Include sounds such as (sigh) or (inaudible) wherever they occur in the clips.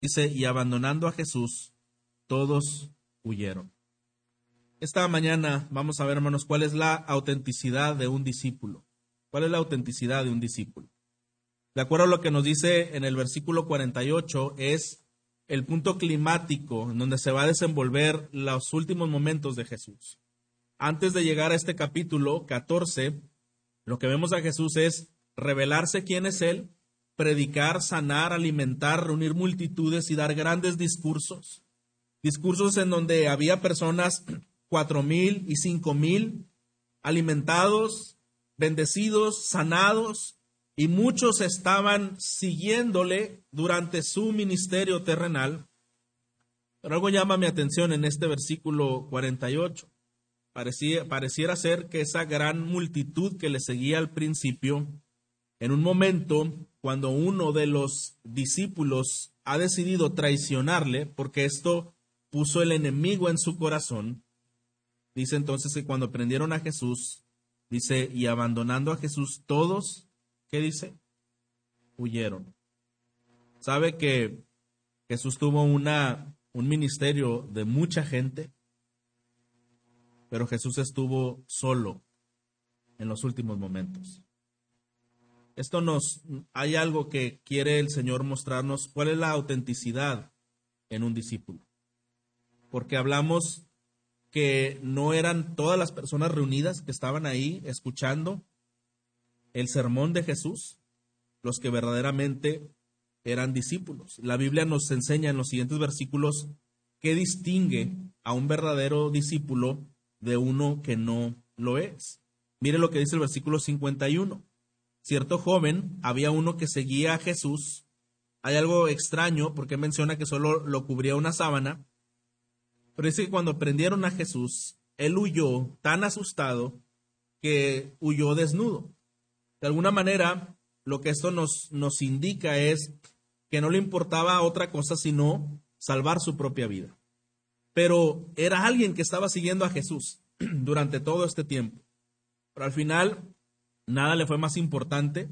Dice, y abandonando a Jesús, todos huyeron. Esta mañana vamos a ver, hermanos, cuál es la autenticidad de un discípulo. ¿Cuál es la autenticidad de un discípulo? De acuerdo a lo que nos dice en el versículo 48, es el punto climático en donde se va a desenvolver los últimos momentos de Jesús. Antes de llegar a este capítulo 14, lo que vemos a Jesús es revelarse quién es Él, predicar, sanar, alimentar, reunir multitudes y dar grandes discursos. Discursos en donde había personas, (clears throat) cuatro mil y cinco mil, alimentados, bendecidos, sanados, y muchos estaban siguiéndole durante su ministerio terrenal. Pero algo llama mi atención en este versículo 48. Parecía, pareciera ser que esa gran multitud que le seguía al principio, en un momento cuando uno de los discípulos ha decidido traicionarle, porque esto puso el enemigo en su corazón, dice entonces que cuando prendieron a Jesús, dice, y abandonando a Jesús, todos ¿Qué dice? Huyeron. ¿Sabe que Jesús tuvo una, un ministerio de mucha gente? Pero Jesús estuvo solo en los últimos momentos. Esto nos, hay algo que quiere el Señor mostrarnos, cuál es la autenticidad en un discípulo. Porque hablamos que no eran todas las personas reunidas que estaban ahí escuchando, el sermón de Jesús los que verdaderamente eran discípulos. La Biblia nos enseña en los siguientes versículos qué distingue a un verdadero discípulo de uno que no lo es. Mire lo que dice el versículo 51. Cierto joven, había uno que seguía a Jesús. Hay algo extraño porque menciona que solo lo cubría una sábana. Pero dice que cuando prendieron a Jesús, él huyó tan asustado que huyó desnudo. De alguna manera, lo que esto nos, nos indica es que no le importaba otra cosa sino salvar su propia vida. Pero era alguien que estaba siguiendo a Jesús (clears throat) durante todo este tiempo. Pero al final, nada le fue más importante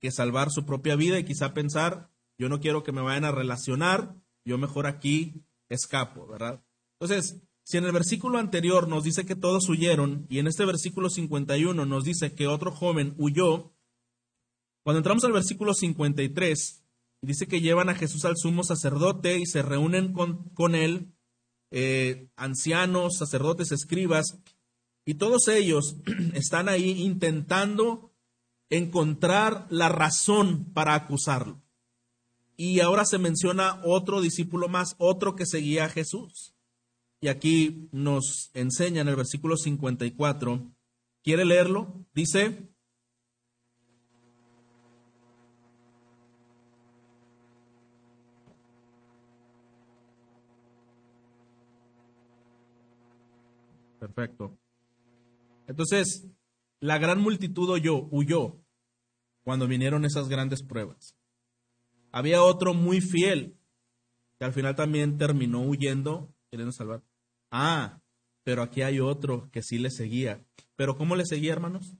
que salvar su propia vida y quizá pensar, yo no quiero que me vayan a relacionar, yo mejor aquí escapo, ¿verdad? Entonces, si en el versículo anterior nos dice que todos huyeron y en este versículo 51 nos dice que otro joven huyó, cuando entramos al versículo 53, dice que llevan a Jesús al sumo sacerdote y se reúnen con, él eh, ancianos, sacerdotes, escribas, y todos ellos (clears throat) están ahí intentando encontrar la razón para acusarlo. Y ahora se menciona otro discípulo más, otro que seguía a Jesús. Y aquí nos enseña en el versículo 54. ¿Quiere leerlo? Dice, Perfecto. Entonces, la gran multitud huyó, huyó cuando vinieron esas grandes pruebas. Había otro muy fiel que al final también terminó huyendo, queriendo salvar. Ah, pero aquí hay otro que sí le seguía. ¿Pero cómo le seguía, hermanos?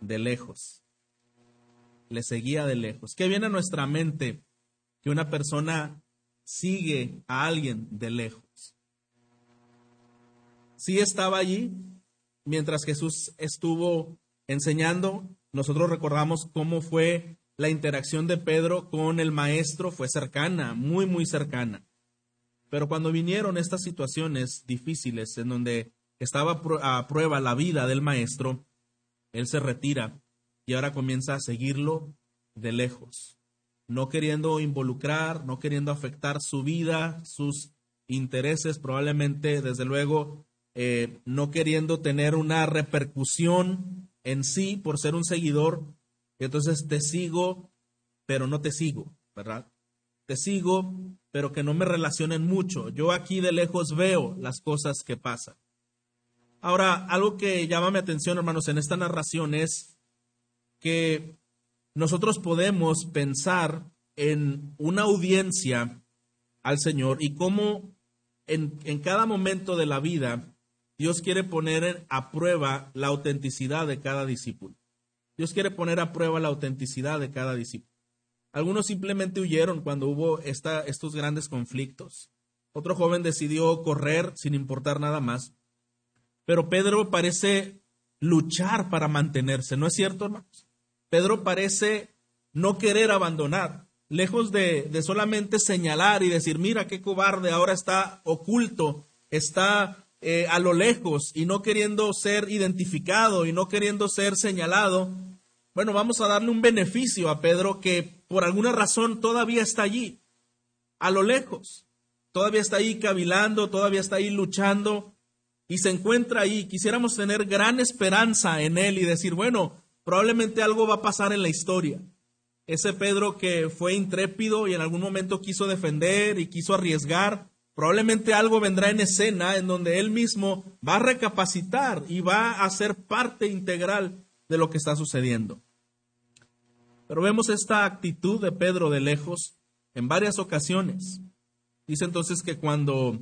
De lejos. Le seguía de lejos. ¿Qué viene a nuestra mente que una persona sigue a alguien de lejos? Sí estaba allí mientras Jesús estuvo enseñando. Nosotros recordamos cómo fue la interacción de Pedro con el maestro, fue cercana, muy, muy cercana. Pero cuando vinieron estas situaciones difíciles en donde estaba a prueba la vida del maestro, él se retira y ahora comienza a seguirlo de lejos, no queriendo involucrar, no queriendo afectar su vida, sus intereses, probablemente, desde luego, eh, no queriendo tener una repercusión en sí por ser un seguidor. Entonces te sigo, pero no te sigo, ¿verdad? Te sigo, pero que no me relacionen mucho. Yo aquí de lejos veo las cosas que pasan. Ahora, algo que llama mi atención, hermanos, en esta narración es que nosotros podemos pensar en una audiencia al Señor y cómo en, en cada momento de la vida Dios quiere poner a prueba la autenticidad de cada discípulo. Dios quiere poner a prueba la autenticidad de cada discípulo. Algunos simplemente huyeron cuando hubo estos grandes conflictos. Otro joven decidió correr sin importar nada más. Pero Pedro parece luchar para mantenerse, ¿no es cierto, hermanos? Pedro parece no querer abandonar, lejos de solamente señalar y decir, mira qué cobarde, ahora está oculto, está eh, a lo lejos y no queriendo ser identificado y no queriendo ser señalado, bueno, vamos a darle un beneficio a Pedro que por alguna razón todavía está allí, a lo lejos, todavía está ahí cavilando, todavía está ahí luchando y se encuentra ahí. Quisiéramos tener gran esperanza en él y decir, bueno, probablemente algo va a pasar en la historia. Ese Pedro que fue intrépido y en algún momento quiso defender y quiso arriesgar, Probablemente algo vendrá en escena en donde él mismo va a recapacitar y va a ser parte integral de lo que está sucediendo. Pero vemos esta actitud de Pedro de lejos en varias ocasiones. Dice entonces que cuando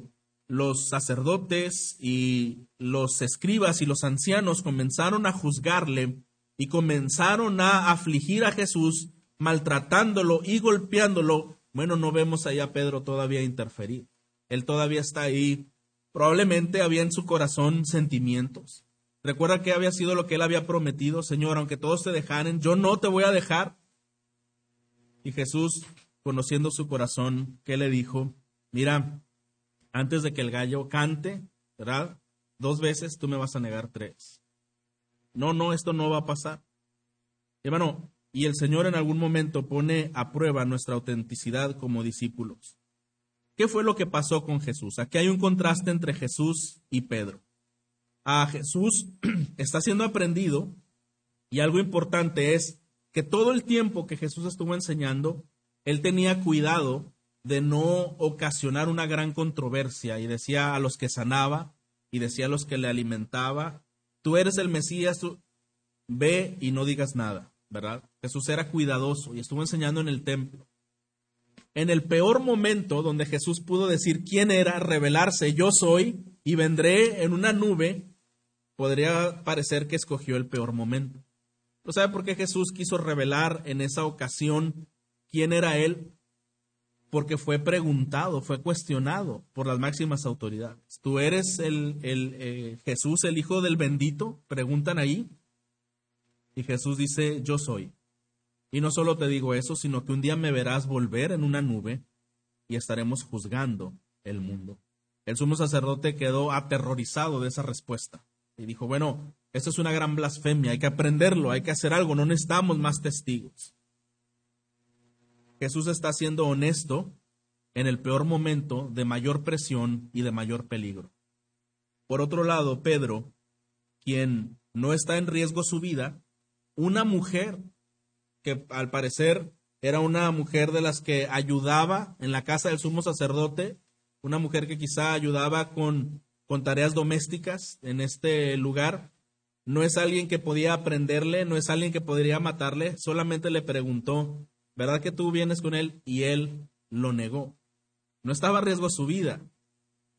los sacerdotes y los escribas y los ancianos comenzaron a juzgarle y comenzaron a afligir a Jesús, maltratándolo y golpeándolo, bueno, no vemos allá a Pedro todavía interferir. Él todavía está ahí. Probablemente había en su corazón sentimientos. Recuerda que había sido lo que él había prometido, Señor, aunque todos te dejaran, yo no te voy a dejar. Y Jesús, conociendo su corazón, ¿qué le dijo? Mira, antes de que el gallo cante, ¿verdad? Dos veces tú me vas a negar tres. No, no, esto no va a pasar. Hermano, y el Señor en algún momento pone a prueba nuestra autenticidad como discípulos. ¿Qué fue lo que pasó con Jesús? Aquí hay un contraste entre Jesús y Pedro. A Jesús (clears throat) está siendo aprendido y algo importante es que todo el tiempo que Jesús estuvo enseñando, él tenía cuidado de no ocasionar una gran controversia y decía a los que sanaba y decía a los que le alimentaba, tú eres el Mesías, ve y no digas nada, ¿verdad? Jesús era cuidadoso y estuvo enseñando en el templo en el peor momento donde Jesús pudo decir quién era, revelarse, yo soy y vendré en una nube, podría parecer que escogió el peor momento. ¿No sabe por qué Jesús quiso revelar en esa ocasión quién era Él? Porque fue preguntado, fue cuestionado por las máximas autoridades. ¿Tú eres el, el eh, Jesús, el Hijo del bendito? Preguntan ahí. Y Jesús dice, yo soy. Y no solo te digo eso, sino que un día me verás volver en una nube y estaremos juzgando el mundo. El sumo sacerdote quedó aterrorizado de esa respuesta y dijo, bueno, esto es una gran blasfemia, hay que aprenderlo, hay que hacer algo, no necesitamos más testigos. Jesús está siendo honesto en el peor momento de mayor presión y de mayor peligro. Por otro lado, Pedro, quien no está en riesgo su vida, una mujer que al parecer era una mujer de las que ayudaba en la casa del sumo sacerdote, una mujer que quizá ayudaba con, con tareas domésticas en este lugar. No es alguien que podía aprenderle, no es alguien que podría matarle, solamente le preguntó, ¿verdad que tú vienes con él? Y él lo negó. No estaba a riesgo su vida,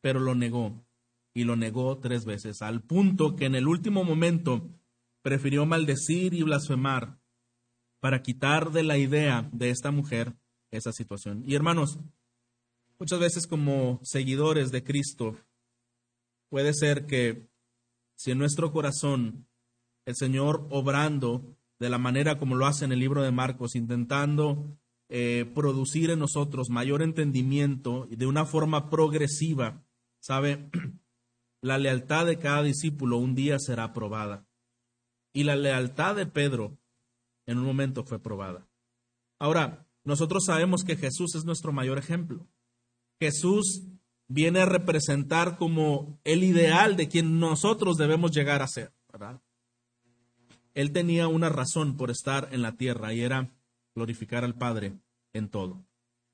pero lo negó. Y lo negó tres veces, al punto que en el último momento prefirió maldecir y blasfemar para quitar de la idea de esta mujer esa situación. Y hermanos, muchas veces como seguidores de Cristo, puede ser que si en nuestro corazón el Señor obrando de la manera como lo hace en el libro de Marcos, intentando eh, producir en nosotros mayor entendimiento y de una forma progresiva, ¿sabe? (clears throat) La lealtad de cada discípulo un día será probada. Y la lealtad de Pedro en un momento fue probada. Ahora, nosotros sabemos que Jesús es nuestro mayor ejemplo. Jesús viene a representar como el ideal de quien nosotros debemos llegar a ser. Él tenía una razón por estar en la tierra y era glorificar al Padre en todo.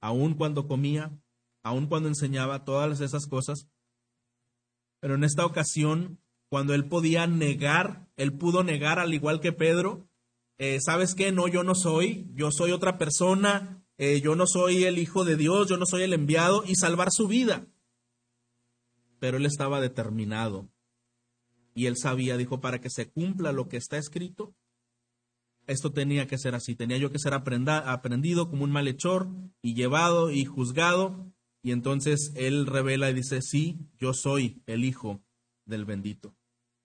Aun cuando comía, aun cuando enseñaba todas esas cosas. Pero en esta ocasión, cuando él podía negar, él pudo negar al igual que Pedro, eh, ¿sabes qué? No, yo no soy, yo soy otra persona, eh, yo no soy el Hijo de Dios, yo no soy el enviado, y salvar su vida. Pero él estaba determinado. Y él sabía, dijo, para que se cumpla lo que está escrito, esto tenía que ser así, tenía yo que ser aprendido como un malhechor y llevado y juzgado. Y entonces él revela y dice, sí, yo soy el hijo del bendito.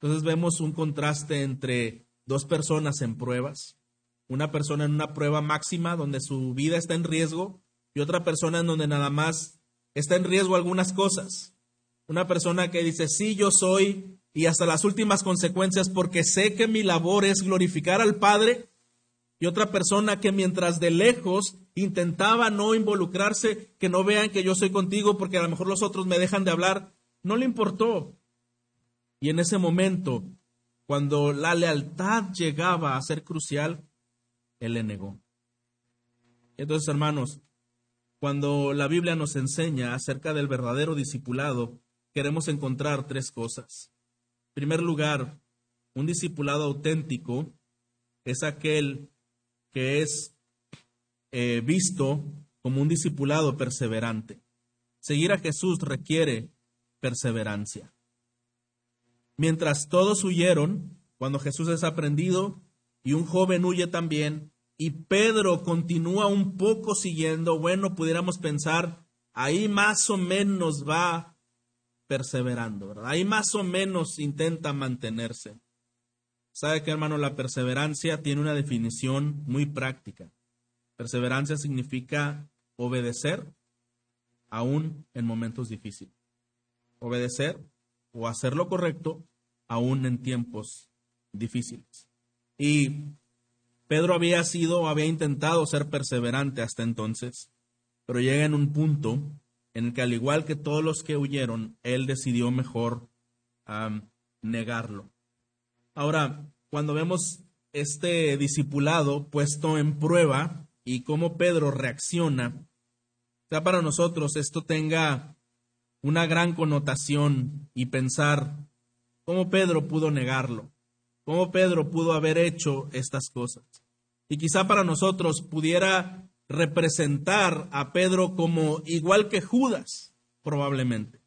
Entonces vemos un contraste entre dos personas en pruebas, una persona en una prueba máxima donde su vida está en riesgo y otra persona en donde nada más está en riesgo algunas cosas. Una persona que dice, sí, yo soy y hasta las últimas consecuencias porque sé que mi labor es glorificar al Padre y otra persona que mientras de lejos intentaba no involucrarse, que no vean que yo soy contigo porque a lo mejor los otros me dejan de hablar, no le importó. Y en ese momento, cuando la lealtad llegaba a ser crucial, él le negó. Entonces, hermanos, cuando la Biblia nos enseña acerca del verdadero discipulado, queremos encontrar tres cosas. En primer lugar, un discipulado auténtico es aquel que es eh, visto como un discipulado perseverante. Seguir a Jesús requiere perseverancia. Mientras todos huyeron, cuando Jesús es aprendido y un joven huye también, y Pedro continúa un poco siguiendo, bueno, pudiéramos pensar, ahí más o menos va perseverando, ¿verdad? Ahí más o menos intenta mantenerse. ¿Sabe qué, hermano? La perseverancia tiene una definición muy práctica. Perseverancia significa obedecer aún en momentos difíciles. Obedecer o hacer lo correcto aún en tiempos difíciles. Y Pedro había sido, había intentado ser perseverante hasta entonces, pero llega en un punto en el que al igual que todos los que huyeron, él decidió mejor negarlo. Ahora, cuando vemos este discipulado puesto en prueba y cómo Pedro reacciona, sea para nosotros esto tenga una gran connotación y pensar cómo Pedro pudo negarlo, cómo Pedro pudo haber hecho estas cosas. Y quizá para nosotros pudiera representar a Pedro como igual que Judas, probablemente.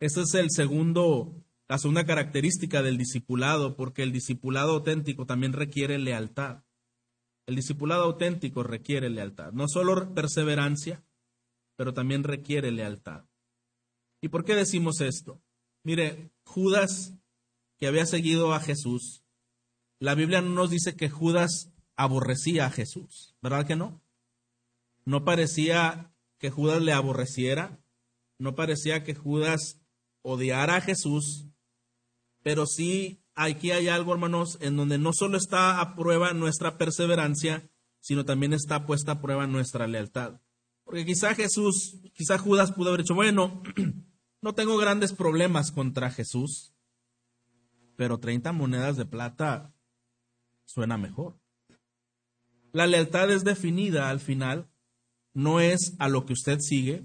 Ese es el segundo la segunda característica del discipulado, porque el discipulado auténtico también requiere lealtad. El discipulado auténtico requiere lealtad, no solo perseverancia, pero también requiere lealtad. ¿Y por qué decimos esto? Mire, Judas, que había seguido a Jesús, la Biblia no nos dice que Judas aborrecía a Jesús, ¿verdad que no? No parecía que Judas le aborreciera, no parecía que Judas odiara a Jesús, pero sí aquí hay algo, hermanos, en donde no solo está a prueba nuestra perseverancia, sino también está puesta a prueba nuestra lealtad. Porque quizá Jesús, quizá Judas pudo haber dicho, bueno, (clears throat) no tengo grandes problemas contra Jesús, pero 30 monedas de plata suena mejor. La lealtad es definida al final, no es a lo que usted sigue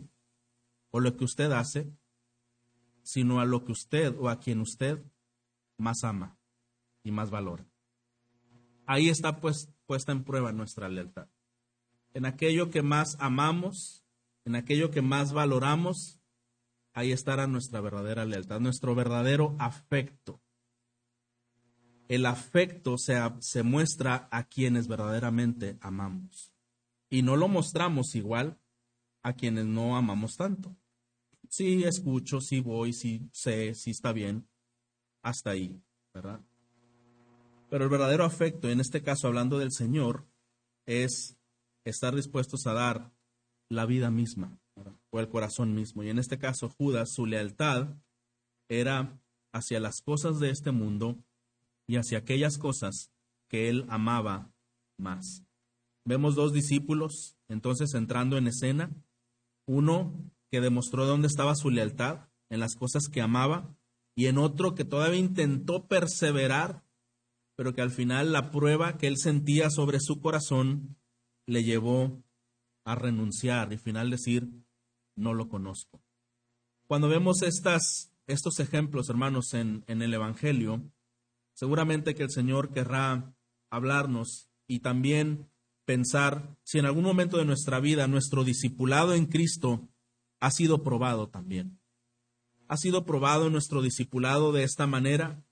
o lo que usted hace, sino a lo que usted o a quien usted más ama y más valora. Ahí está pues, puesta en prueba nuestra lealtad. En aquello que más amamos, en aquello que más valoramos, ahí estará nuestra verdadera lealtad, nuestro verdadero afecto. El afecto se, se muestra a quienes verdaderamente amamos. Y no lo mostramos igual a quienes no amamos tanto. Sí, escucho, sí voy, sí sé, sí está bien, hasta ahí, ¿verdad? Pero el verdadero afecto, en este caso hablando del Señor, es estar dispuestos a dar la vida misma o el corazón mismo. Y en este caso Judas, su lealtad era hacia las cosas de este mundo y hacia aquellas cosas que él amaba más. Vemos dos discípulos entonces entrando en escena. Uno que demostró dónde estaba su lealtad, en las cosas que amaba, y en otro que todavía intentó perseverar, pero que al final la prueba que él sentía sobre su corazón le llevó a renunciar y al final decir, no lo conozco. Cuando vemos estas, estos ejemplos, hermanos, en, en el Evangelio, seguramente que el Señor querrá hablarnos y también pensar si en algún momento de nuestra vida nuestro discipulado en Cristo ha sido probado también ha sido probado nuestro discipulado de esta manera.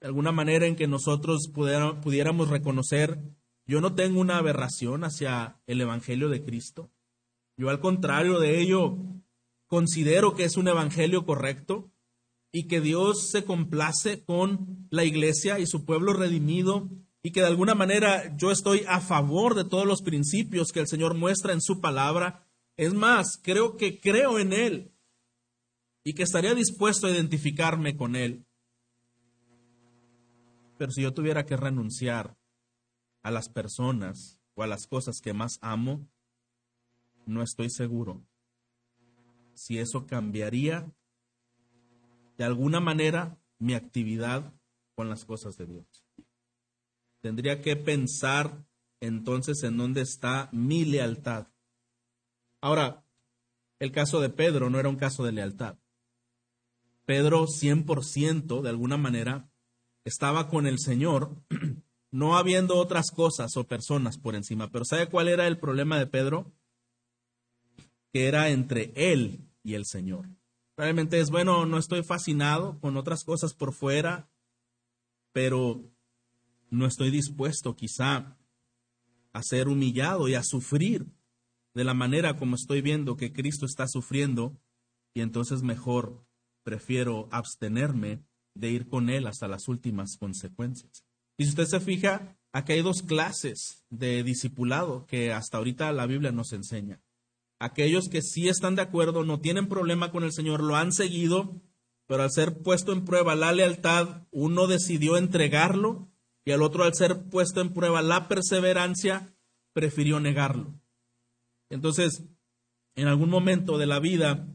de alguna manera en que nosotros pudiéramos reconocer, yo no tengo una aberración hacia el Evangelio de Cristo. Yo al contrario de ello, considero que es un Evangelio correcto y que Dios se complace con la iglesia y su pueblo redimido y que de alguna manera yo estoy a favor de todos los principios que el Señor muestra en su palabra. Es más, creo que creo en Él y que estaría dispuesto a identificarme con Él. Pero si yo tuviera que renunciar a las personas o a las cosas que más amo, no estoy seguro si eso cambiaría de alguna manera mi actividad con las cosas de Dios. Tendría que pensar entonces en dónde está mi lealtad. Ahora, el caso de Pedro no era un caso de lealtad. Pedro 100% de alguna manera estaba con el Señor, (clears throat) no habiendo otras cosas o personas por encima. Pero ¿sabe cuál era el problema de Pedro? Que era entre él y el Señor. Realmente es, bueno, no estoy fascinado con otras cosas por fuera, pero no estoy dispuesto quizá a ser humillado y a sufrir de la manera como estoy viendo que Cristo está sufriendo, y entonces mejor prefiero abstenerme de ir con Él hasta las últimas consecuencias. Y si usted se fija, aquí hay dos clases de discipulado que hasta ahorita la Biblia nos enseña. Aquellos que sí están de acuerdo, no tienen problema con el Señor, lo han seguido, pero al ser puesto en prueba la lealtad, uno decidió entregarlo y al otro al ser puesto en prueba la perseverancia, prefirió negarlo. Entonces, en algún momento de la vida,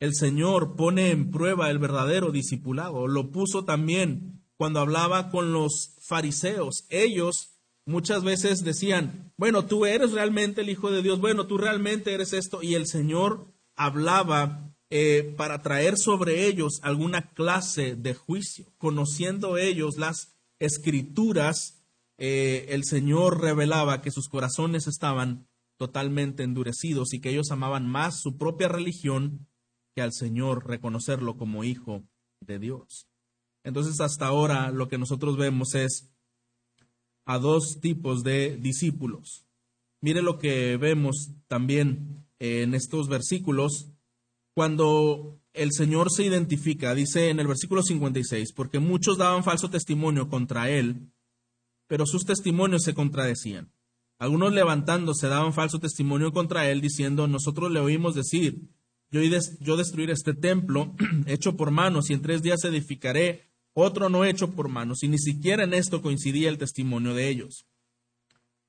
el Señor pone en prueba el verdadero discipulado. Lo puso también cuando hablaba con los fariseos. Ellos muchas veces decían, bueno, tú eres realmente el Hijo de Dios, bueno, tú realmente eres esto. Y el Señor hablaba eh, para traer sobre ellos alguna clase de juicio. Conociendo ellos las escrituras, eh, el Señor revelaba que sus corazones estaban totalmente endurecidos y que ellos amaban más su propia religión que al Señor reconocerlo como hijo de Dios. Entonces hasta ahora lo que nosotros vemos es a dos tipos de discípulos. Mire lo que vemos también en estos versículos cuando el Señor se identifica, dice en el versículo 56, porque muchos daban falso testimonio contra él, pero sus testimonios se contradecían. Algunos levantándose daban falso testimonio contra él, diciendo, nosotros le oímos decir, yo, yo destruiré este templo (clears throat) hecho por manos y en tres días edificaré otro no hecho por manos, y ni siquiera en esto coincidía el testimonio de ellos.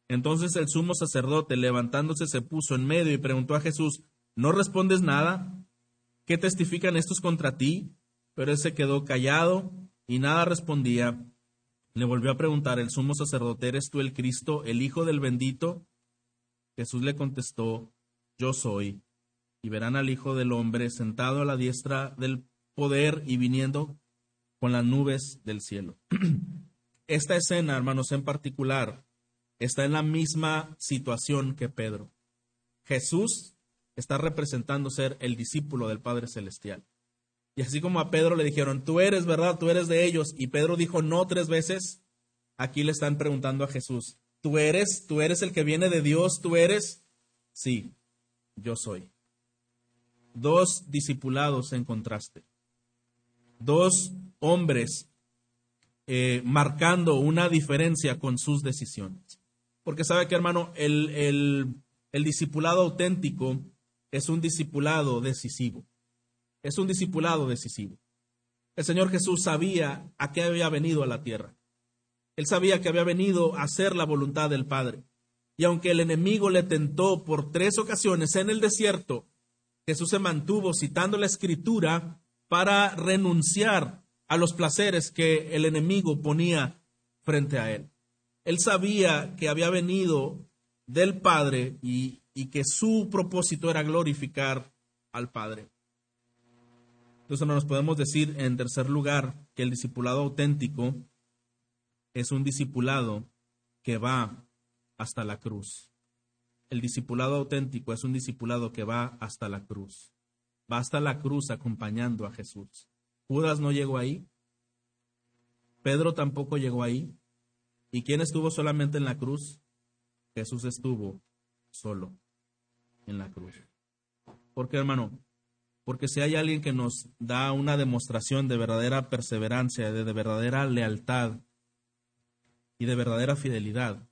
Entonces el sumo sacerdote, levantándose, se puso en medio y preguntó a Jesús, ¿no respondes nada? ¿Qué testifican estos contra ti? Pero él se quedó callado y nada respondía. Le volvió a preguntar el sumo sacerdote, ¿eres tú el Cristo, el Hijo del bendito? Jesús le contestó, yo soy. Y verán al Hijo del Hombre sentado a la diestra del poder y viniendo con las nubes del cielo. (clears throat) Esta escena, hermanos, en particular, está en la misma situación que Pedro. Jesús está representando ser el discípulo del Padre Celestial. Y así como a Pedro le dijeron, tú eres verdad, tú eres de ellos, y Pedro dijo no tres veces, aquí le están preguntando a Jesús, ¿tú eres, tú eres el que viene de Dios, tú eres? Sí, yo soy. Dos discipulados en contraste. Dos hombres eh, marcando una diferencia con sus decisiones. Porque sabe que, hermano, el, el, el discipulado auténtico es un discipulado decisivo. Es un discipulado decisivo. El Señor Jesús sabía a qué había venido a la tierra. Él sabía que había venido a hacer la voluntad del Padre. Y aunque el enemigo le tentó por tres ocasiones en el desierto, Jesús se mantuvo citando la escritura para renunciar a los placeres que el enemigo ponía frente a él. Él sabía que había venido del Padre y y que su propósito era glorificar al Padre. Entonces, nos podemos decir en tercer lugar que el discipulado auténtico es un discipulado que va hasta la cruz. El discipulado auténtico es un discipulado que va hasta la cruz. Va hasta la cruz acompañando a Jesús. Judas no llegó ahí. Pedro tampoco llegó ahí. ¿Y quién estuvo solamente en la cruz? Jesús estuvo solo en la cruz. ¿Por qué, hermano? Porque si hay alguien que nos da una demostración de verdadera perseverancia, de, de verdadera lealtad y de verdadera fidelidad,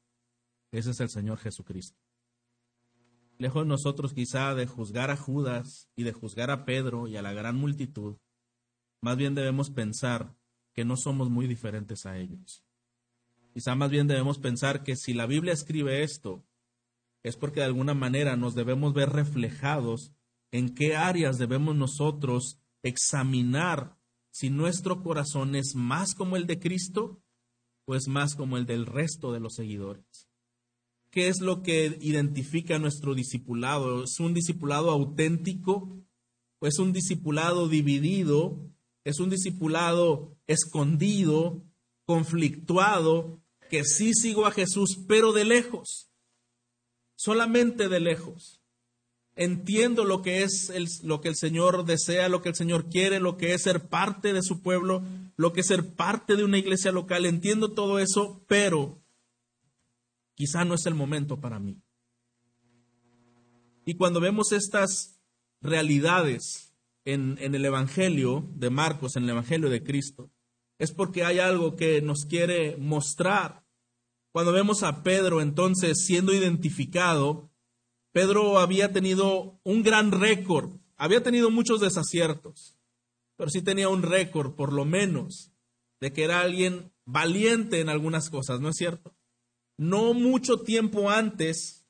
ese es el Señor Jesucristo. Lejos nosotros quizá de juzgar a Judas y de juzgar a Pedro y a la gran multitud, más bien debemos pensar que no somos muy diferentes a ellos. Quizá más bien debemos pensar que si la Biblia escribe esto, es porque de alguna manera nos debemos ver reflejados en qué áreas debemos nosotros examinar si nuestro corazón es más como el de Cristo o es más como el del resto de los seguidores. ¿Qué es lo que identifica nuestro discipulado? ¿Es un discipulado auténtico o es un discipulado dividido? ¿Es un discipulado escondido, conflictuado, que sí sigo a Jesús, pero de lejos? Solamente de lejos. Entiendo lo que es el, lo que el Señor desea, lo que el Señor quiere, lo que es ser parte de su pueblo, lo que es ser parte de una iglesia local. Entiendo todo eso, pero Quizá no es el momento para mí. Y cuando vemos estas realidades en, el Evangelio de Marcos, en el Evangelio de Cristo, es porque hay algo que nos quiere mostrar. Cuando vemos a Pedro entonces siendo identificado, Pedro había tenido un gran récord, había tenido muchos desaciertos, pero sí tenía un récord, por lo menos, de que era alguien valiente en algunas cosas, ¿no es cierto? No mucho tiempo antes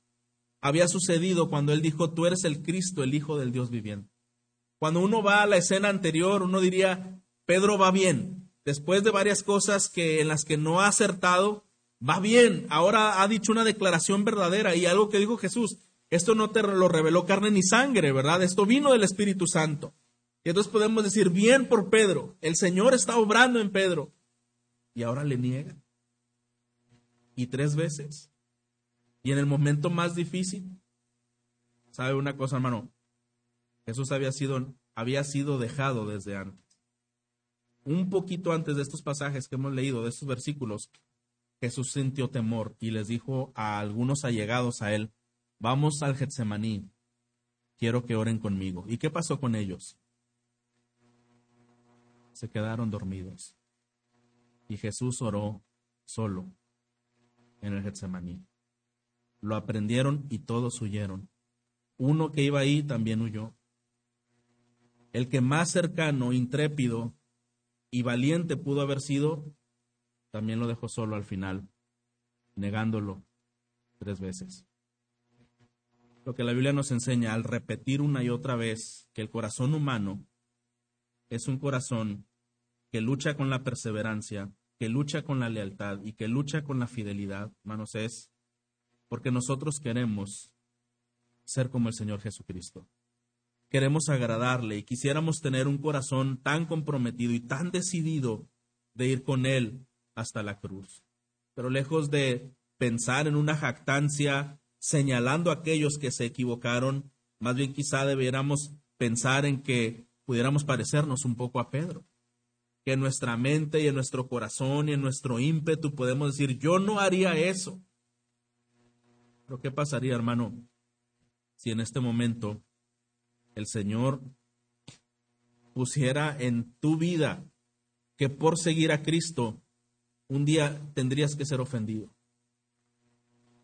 había sucedido cuando él dijo, tú eres el Cristo, el Hijo del Dios viviente. Cuando uno va a la escena anterior, uno diría, Pedro va bien. Después de varias cosas que, en las que no ha acertado, va bien. Ahora ha dicho una declaración verdadera y algo que dijo Jesús. Esto no te lo reveló carne ni sangre, ¿verdad? Esto vino del Espíritu Santo. Y entonces podemos decir, bien por Pedro, el Señor está obrando en Pedro. Y ahora le niega y tres veces. Y en el momento más difícil, ¿sabe una cosa, hermano? Jesús había sido, había sido dejado desde antes. Un poquito antes de estos pasajes que hemos leído, de estos versículos, Jesús sintió temor y les dijo a algunos allegados a él, vamos al Getsemaní, quiero que oren conmigo. ¿Y qué pasó con ellos? Se quedaron dormidos. Y Jesús oró solo en el Getsemaní. Lo aprendieron y todos huyeron. Uno que iba ahí también huyó. El que más cercano, intrépido y valiente pudo haber sido, también lo dejó solo al final, negándolo tres veces. Lo que la Biblia nos enseña al repetir una y otra vez que el corazón humano es un corazón que lucha con la perseverancia, que lucha con la lealtad y que lucha con la fidelidad, hermanos, es porque nosotros queremos ser como el Señor Jesucristo. Queremos agradarle y quisiéramos tener un corazón tan comprometido y tan decidido de ir con Él hasta la cruz. Pero lejos de pensar en una jactancia señalando a aquellos que se equivocaron, más bien quizá debiéramos pensar en que pudiéramos parecernos un poco a Pedro que en nuestra mente y en nuestro corazón y en nuestro ímpetu podemos decir, yo no haría eso. Pero ¿qué pasaría, hermano, si en este momento el Señor pusiera en tu vida que por seguir a Cristo un día tendrías que ser ofendido?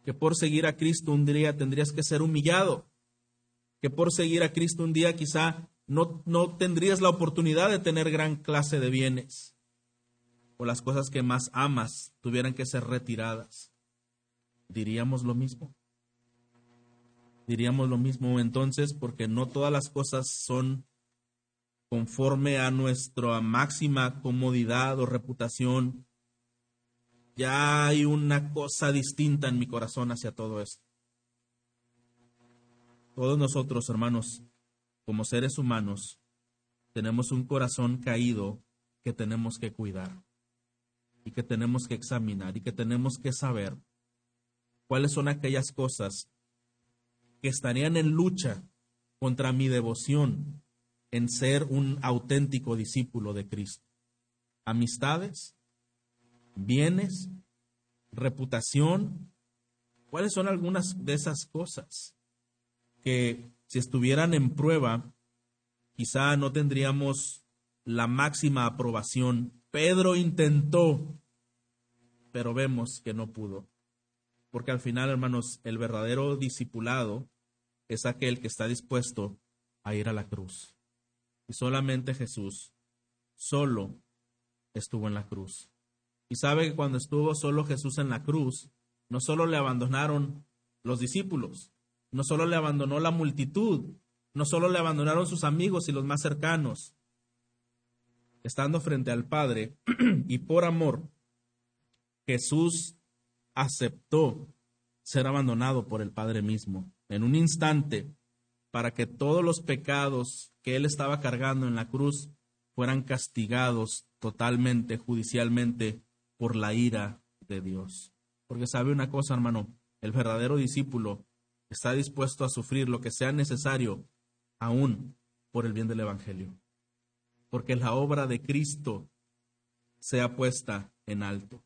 Que por seguir a Cristo un día tendrías que ser humillado. Que por seguir a Cristo un día quizá no, tendrías la oportunidad de tener gran clase de bienes o las cosas que más amas tuvieran que ser retiradas. ¿Diríamos lo mismo? Diríamos lo mismo entonces porque no todas las cosas son conforme a nuestra máxima comodidad o reputación. Ya hay una cosa distinta en mi corazón hacia todo esto. Todos nosotros, hermanos, como seres humanos, tenemos un corazón caído que tenemos que cuidar y que tenemos que examinar y que tenemos que saber cuáles son aquellas cosas que estarían en lucha contra mi devoción en ser un auténtico discípulo de Cristo. Amistades, bienes, reputación. ¿Cuáles son algunas de esas cosas que si estuvieran en prueba, quizá no tendríamos la máxima aprobación? Pedro intentó, pero vemos que no pudo. Porque al final, hermanos, el verdadero discipulado es aquel que está dispuesto a ir a la cruz. Y solamente Jesús, solo, estuvo en la cruz. Y sabe que cuando estuvo solo Jesús en la cruz, no solo le abandonaron los discípulos, no solo le abandonó la multitud, no solo le abandonaron sus amigos y los más cercanos. Estando frente al Padre (clears throat) y por amor, Jesús aceptó ser abandonado por el Padre mismo en un instante para que todos los pecados que él estaba cargando en la cruz fueran castigados totalmente, judicialmente, por la ira de Dios. Porque sabe una cosa, hermano, el verdadero discípulo está dispuesto a sufrir lo que sea necesario, aún por el bien del Evangelio. Porque la obra de Cristo sea puesta en alto.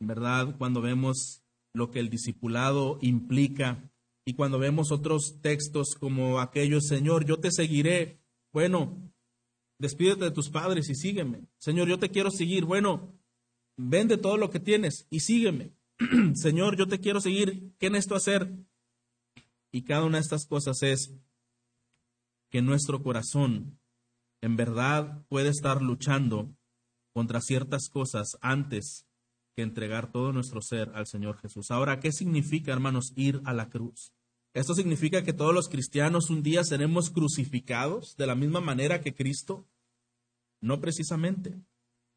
Verdad, cuando vemos lo que el discipulado implica y cuando vemos otros textos como aquellos, Señor, yo te seguiré, bueno, despídete de tus padres y sígueme. Señor, yo te quiero seguir, bueno, vende todo lo que tienes y sígueme. (clears throat) Señor, yo te quiero seguir, ¿qué necesito hacer? Y cada una de estas cosas es que nuestro corazón en verdad puede estar luchando contra ciertas cosas antes que entregar todo nuestro ser al Señor Jesús. Ahora, ¿qué significa, hermanos, ir a la cruz? ¿Esto significa que todos los cristianos un día seremos crucificados de la misma manera que Cristo? No precisamente.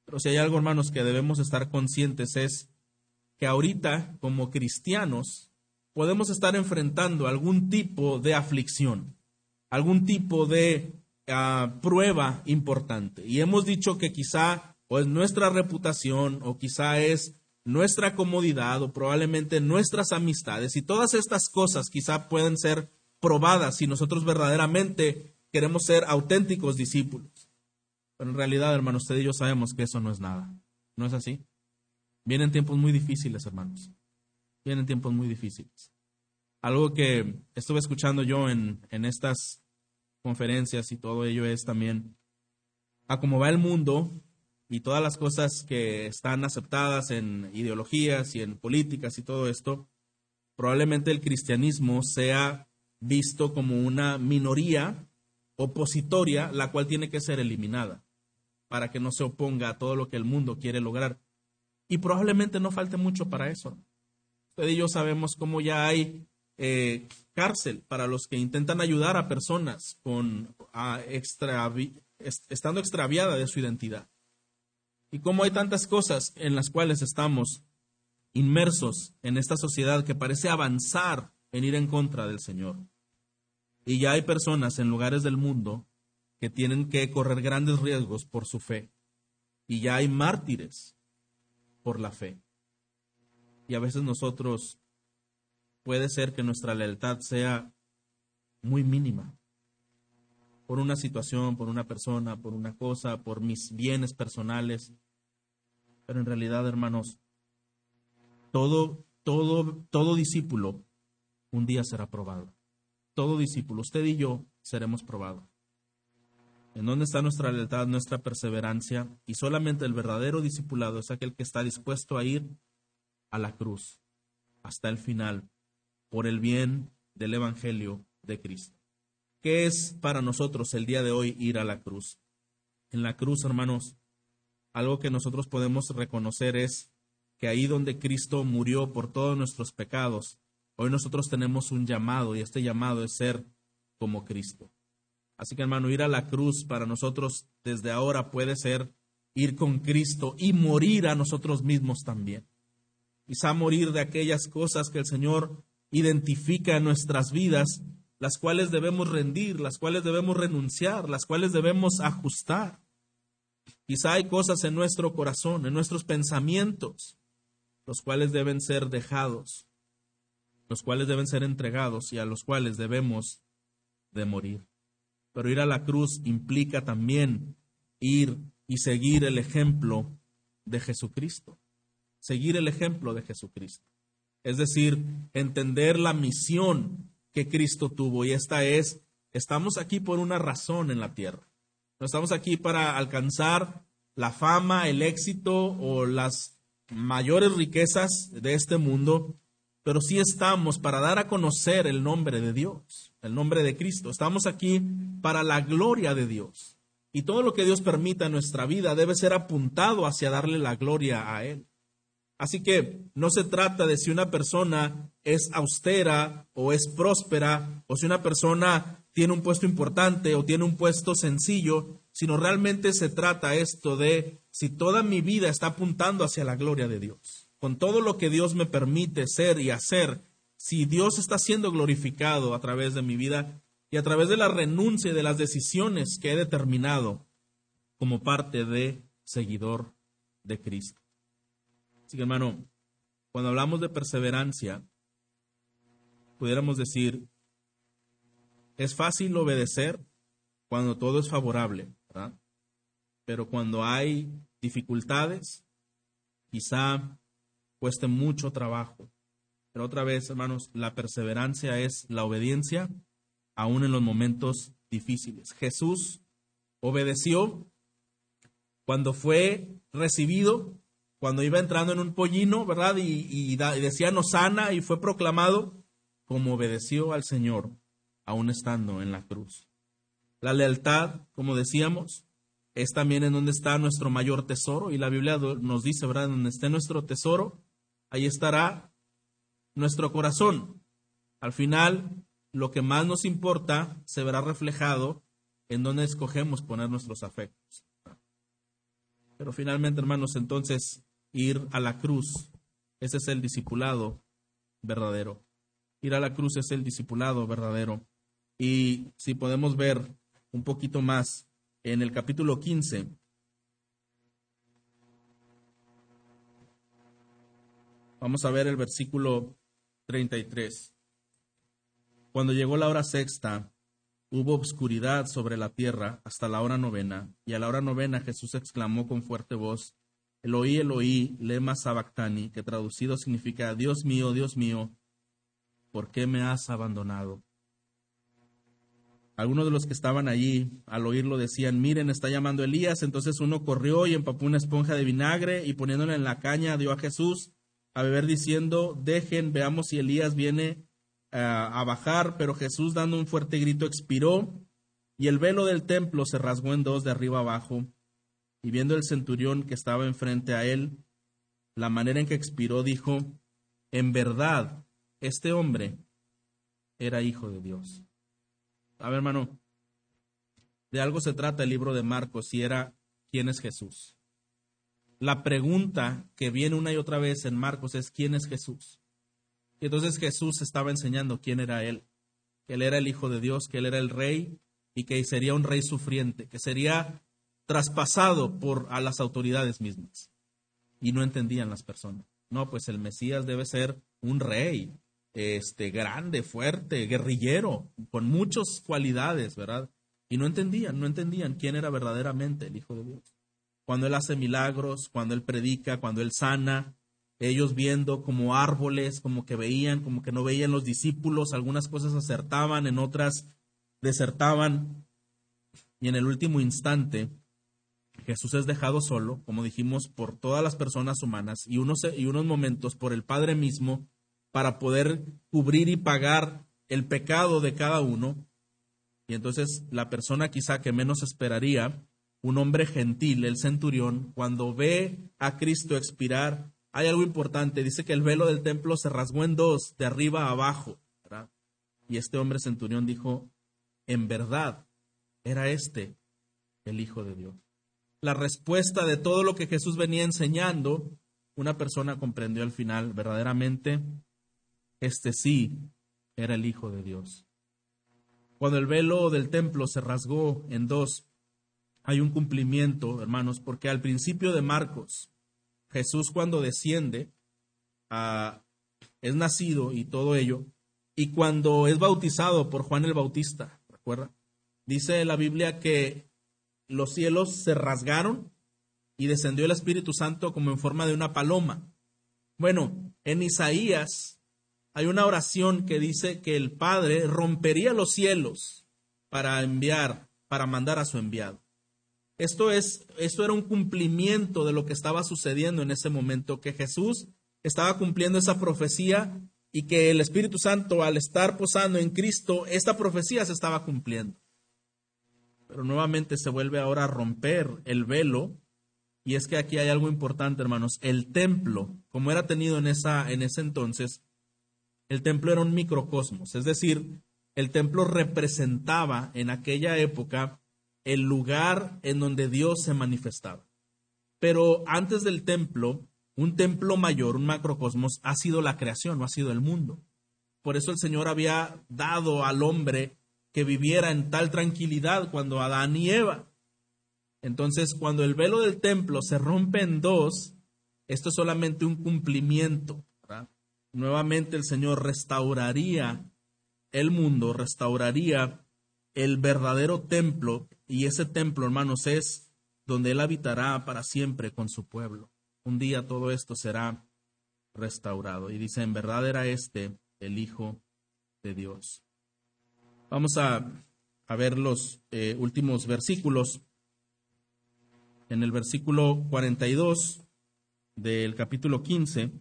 Pero si hay algo, hermanos, que debemos estar conscientes es que ahorita, como cristianos, podemos estar enfrentando algún tipo de aflicción, algún tipo de ah, prueba importante. Y hemos dicho que quizá o es nuestra reputación o quizá es nuestra comodidad o probablemente nuestras amistades y todas estas cosas quizá pueden ser probadas si nosotros verdaderamente queremos ser auténticos discípulos. Pero en realidad, hermanos, usted y yo sabemos que eso no es nada. ¿No es así? Vienen tiempos muy difíciles, hermanos. Vienen tiempos muy difíciles. Algo que estuve escuchando yo en, en estas conferencias y todo ello es también a cómo va el mundo y todas las cosas que están aceptadas en ideologías y en políticas y todo esto, probablemente el cristianismo sea visto como una minoría opositoria, la cual tiene que ser eliminada para que no se oponga a todo lo que el mundo quiere lograr. Y probablemente no falte mucho para eso. Usted y yo sabemos cómo ya hay eh, cárcel para los que intentan ayudar a personas con, estando extraviada de su identidad y cómo hay tantas cosas en las cuales estamos inmersos en esta sociedad que parece avanzar en ir en contra del Señor. Y ya hay personas en lugares del mundo que tienen que correr grandes riesgos por su fe. Y ya hay mártires por la fe. Y a veces nosotros puede ser que nuestra lealtad sea muy mínima por una situación, por una persona, por una cosa, por mis bienes personales. Pero en realidad, hermanos, todo, todo, todo discípulo un día será probado. Todo discípulo, usted y yo, seremos probados. ¿En dónde está nuestra lealtad, nuestra perseverancia? Y solamente el verdadero discipulado es aquel que está dispuesto a ir a la cruz hasta el final por el bien del Evangelio de Cristo. ¿Qué es para nosotros el día de hoy ir a la cruz? En la cruz, hermanos, algo que nosotros podemos reconocer es que ahí donde Cristo murió por todos nuestros pecados, hoy nosotros tenemos un llamado y este llamado es ser como Cristo. Así que hermano, ir a la cruz para nosotros desde ahora puede ser ir con Cristo y morir a nosotros mismos también. Quizá morir de aquellas cosas que el Señor identifica en nuestras vidas las cuales debemos rendir, las cuales debemos renunciar, las cuales debemos ajustar. Quizá hay cosas en nuestro corazón, en nuestros pensamientos, los cuales deben ser dejados, los cuales deben ser entregados y a los cuales debemos de morir. Pero ir a la cruz implica también ir y seguir el ejemplo de Jesucristo. seguir el ejemplo de Jesucristo. Es decir, entender la misión que Cristo tuvo y esta es, estamos aquí por una razón en la tierra. No estamos aquí para alcanzar la fama, el éxito o las mayores riquezas de este mundo, pero sí estamos para dar a conocer el nombre de Dios, el nombre de Cristo. Estamos aquí para la gloria de Dios. Y todo lo que Dios permita en nuestra vida debe ser apuntado hacia darle la gloria a Él. Así que no se trata de si una persona es austera o es próspera, o si una persona tiene un puesto importante o tiene un puesto sencillo, sino realmente se trata esto de si toda mi vida está apuntando hacia la gloria de Dios. Con todo lo que Dios me permite ser y hacer, si Dios está siendo glorificado a través de mi vida y a través de la renuncia y de las decisiones que he determinado como parte de seguidor de Cristo. Así que hermano, cuando hablamos de perseverancia, pudiéramos decir, es fácil obedecer cuando todo es favorable. Pero cuando hay dificultades, quizá cueste mucho trabajo. Pero otra vez, hermanos, la perseverancia es la obediencia aún en los momentos difíciles. Jesús obedeció cuando fue recibido cuando iba entrando en un pollino, ¿verdad? Y, decía no sana y fue proclamado como obedeció al Señor, aún estando en la cruz. La lealtad, como decíamos, es también en donde está nuestro mayor tesoro y la Biblia nos dice, ¿verdad? Donde esté nuestro tesoro, ahí estará nuestro corazón. Al final, lo que más nos importa se verá reflejado en donde escogemos poner nuestros afectos. Pero finalmente, hermanos, entonces ir a la cruz. Ese es el discipulado verdadero. Ir a la cruz es el discipulado verdadero. Y si podemos ver un poquito más en el capítulo 15, vamos a ver el versículo 33. Cuando llegó la hora sexta, hubo obscuridad sobre la tierra hasta la hora novena, y a la hora novena Jesús exclamó con fuerte voz, Eloí, Eloí, lema sabactani, que traducido significa, Dios mío, Dios mío, ¿por qué me has abandonado? Algunos de los que estaban allí al oírlo decían, miren, está llamando Elías. Entonces uno corrió y empapó una esponja de vinagre y poniéndola en la caña dio a Jesús a beber diciendo, dejen, veamos si Elías viene eh, a bajar. Pero Jesús dando un fuerte grito expiró y el velo del templo se rasgó en dos de arriba abajo y viendo el centurión que estaba enfrente a él, la manera en que expiró, dijo, en verdad, este hombre era hijo de Dios. A ver, hermano, de algo se trata el libro de Marcos y era, ¿quién es Jesús? La pregunta que viene una y otra vez en Marcos es, ¿quién es Jesús? Y entonces Jesús estaba enseñando quién era él, que él era el Hijo de Dios, que él era el rey y que sería un rey sufriente, que sería traspasado por a las autoridades mismas. Y no entendían las personas. No, pues el Mesías debe ser un rey, este grande, fuerte, guerrillero, con muchas cualidades, ¿verdad? Y no entendían, no entendían quién era verdaderamente el Hijo de Dios. Cuando Él hace milagros, cuando Él predica, cuando Él sana, ellos viendo como árboles, como que veían, como que no veían los discípulos, algunas cosas acertaban, en otras desertaban. Y en el último instante, Jesús es dejado solo, como dijimos, por todas las personas humanas y unos, y unos momentos por el Padre mismo para poder cubrir y pagar el pecado de cada uno. Y entonces la persona quizá que menos esperaría, un hombre gentil, el centurión, cuando ve a Cristo expirar, hay algo importante, dice que el velo del templo se rasgó en dos, de arriba a abajo. Y este hombre centurión dijo, en verdad, era este el Hijo de Dios la respuesta de todo lo que Jesús venía enseñando, una persona comprendió al final verdaderamente, este sí era el Hijo de Dios. Cuando el velo del templo se rasgó en dos, hay un cumplimiento, hermanos, porque al principio de Marcos, Jesús cuando desciende, ah, es nacido y todo ello, y cuando es bautizado por Juan el Bautista, ¿recuerda? Dice la Biblia que los cielos se rasgaron y descendió el Espíritu Santo como en forma de una paloma. Bueno, en Isaías hay una oración que dice que el Padre rompería los cielos para enviar, para mandar a su enviado. Esto es, esto era un cumplimiento de lo que estaba sucediendo en ese momento, que Jesús estaba cumpliendo esa profecía y que el Espíritu Santo, al estar posando en Cristo, esta profecía se estaba cumpliendo. Pero nuevamente se vuelve ahora a romper el velo, y es que aquí hay algo importante, hermanos. El templo, como era tenido en, esa, en ese entonces, el templo era un microcosmos, es decir, el templo representaba en aquella época el lugar en donde Dios se manifestaba. Pero antes del templo, un templo mayor, un macrocosmos, ha sido la creación, no ha sido el mundo. Por eso el Señor había dado al hombre que viviera en tal tranquilidad cuando Adán y Eva. Entonces, cuando el velo del templo se rompe en dos, esto es solamente un cumplimiento. Nuevamente el Señor restauraría el mundo, restauraría el verdadero templo y ese templo, hermanos, es donde Él habitará para siempre con su pueblo. Un día todo esto será restaurado. Y dice, en verdad era este el Hijo de Dios. Vamos a, a ver los eh, últimos versículos. En el versículo 42 del capítulo 15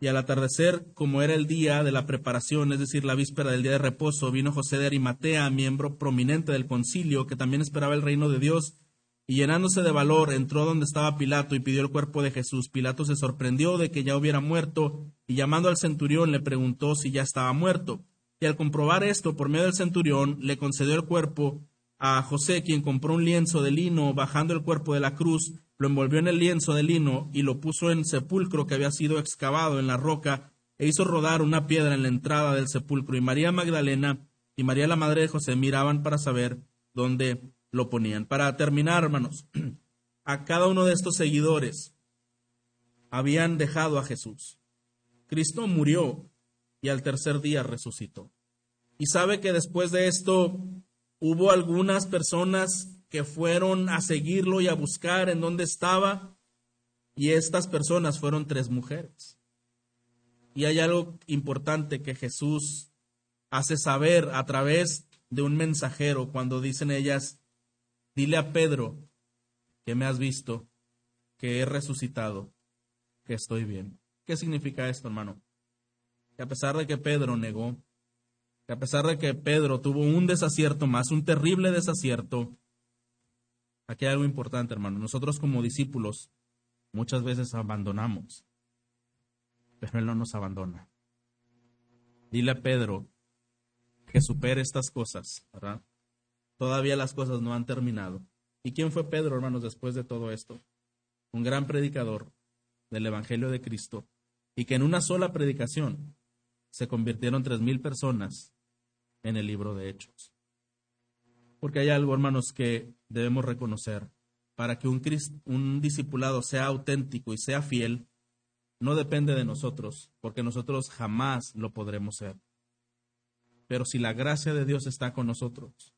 y al atardecer, como era el día de la preparación, es decir, la víspera del día de reposo, vino José de Arimatea, miembro prominente del concilio, que también esperaba el reino de Dios, y llenándose de valor, entró donde estaba Pilato y pidió el cuerpo de Jesús. Pilato se sorprendió de que ya hubiera muerto, y llamando al centurión le preguntó si ya estaba muerto. Y al comprobar esto por medio del centurión, le concedió el cuerpo a José, quien compró un lienzo de lino, bajando el cuerpo de la cruz, lo envolvió en el lienzo de lino y lo puso en sepulcro que había sido excavado en la roca e hizo rodar una piedra en la entrada del sepulcro. Y María Magdalena y María la madre de José miraban para saber dónde lo ponían. Para terminar, hermanos, (clears throat) a cada uno de estos seguidores habían dejado a Jesús. Cristo murió y al tercer día resucitó. Y sabe que después de esto hubo algunas personas que fueron a seguirlo y a buscar en dónde estaba. Y estas personas fueron tres mujeres. Y hay algo importante que Jesús hace saber a través de un mensajero cuando dicen ellas, dile a Pedro que me has visto, que he resucitado, que estoy bien. ¿Qué significa esto, hermano? Que a pesar de que Pedro negó, que a pesar de que Pedro tuvo un desacierto más, un terrible desacierto, Aquí hay algo importante, hermano. Nosotros como discípulos muchas veces abandonamos, pero Él no nos abandona. Dile a Pedro que supere estas cosas, ¿verdad? Todavía las cosas no han terminado. ¿Y quién fue Pedro, hermanos, después de todo esto? Un gran predicador del Evangelio de Cristo y que en una sola predicación se convirtieron tres mil personas en el libro de Hechos. Porque hay algo, hermanos, que debemos reconocer. Para que un, un discipulado sea auténtico y sea fiel, no depende de nosotros, porque nosotros jamás lo podremos ser. Pero si la gracia de Dios está con nosotros,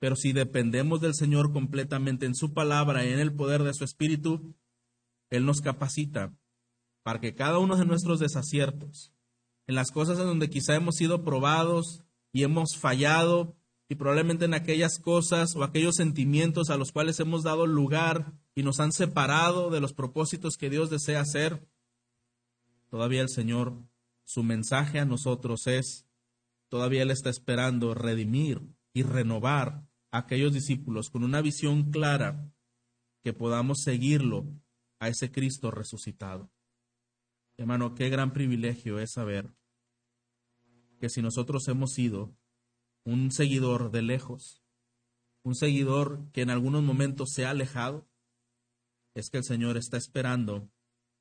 pero si dependemos del Señor completamente en su palabra y en el poder de su Espíritu, Él nos capacita para que cada uno de nuestros desaciertos, en las cosas en donde quizá hemos sido probados y hemos fallado, y probablemente en aquellas cosas o aquellos sentimientos a los cuales hemos dado lugar y nos han separado de los propósitos que Dios desea hacer, todavía el Señor, su mensaje a nosotros es, todavía Él está esperando redimir y renovar aquellos discípulos con una visión clara que podamos seguirlo a ese Cristo resucitado. Hermano, qué gran privilegio es saber que si nosotros hemos sido un seguidor de lejos, un seguidor que en algunos momentos se ha alejado, es que el Señor está esperando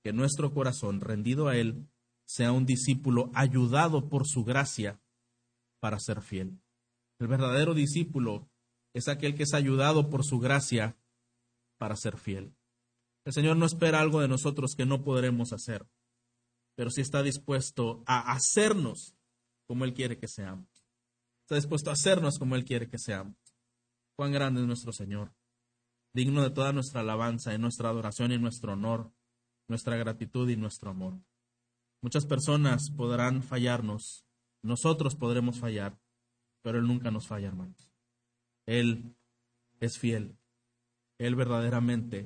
que nuestro corazón, rendido a Él, sea un discípulo ayudado por su gracia para ser fiel. El verdadero discípulo es aquel que es ayudado por su gracia para ser fiel. El Señor no espera algo de nosotros que no podremos hacer, pero sí está dispuesto a hacernos como Él quiere que seamos está dispuesto a hacernos como Él quiere que seamos. Cuán grande es nuestro Señor, digno de toda nuestra alabanza y nuestra adoración y nuestro honor nuestra gratitud y nuestro amor. Muchas personas podrán fallarnos, nosotros podremos fallar, pero Él nunca nos falla, hermanos. Él es fiel. Él verdaderamente